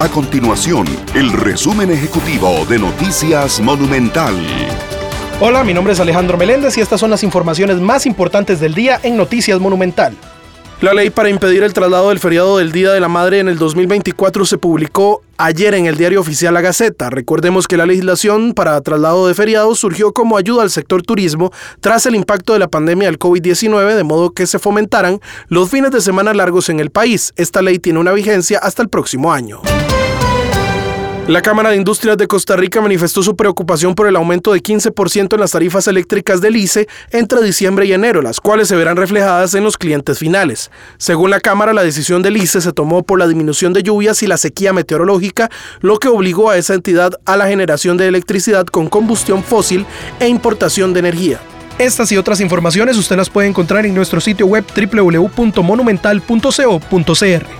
A continuación, el resumen ejecutivo de Noticias Monumental. Hola, mi nombre es Alejandro Meléndez y estas son las informaciones más importantes del día en Noticias Monumental. La ley para impedir el traslado del feriado del Día de la Madre en el 2024 se publicó ayer en el diario oficial La Gaceta. Recordemos que la legislación para traslado de feriados surgió como ayuda al sector turismo tras el impacto de la pandemia del COVID-19, de modo que se fomentaran los fines de semana largos en el país. Esta ley tiene una vigencia hasta el próximo año. La Cámara de Industrias de Costa Rica manifestó su preocupación por el aumento de 15% en las tarifas eléctricas del ICE entre diciembre y enero, las cuales se verán reflejadas en los clientes finales. Según la Cámara, la decisión del ICE se tomó por la disminución de lluvias y la sequía meteorológica, lo que obligó a esa entidad a la generación de electricidad con combustión fósil e importación de energía. Estas y otras informaciones usted las puede encontrar en nuestro sitio web www.monumental.co.cr.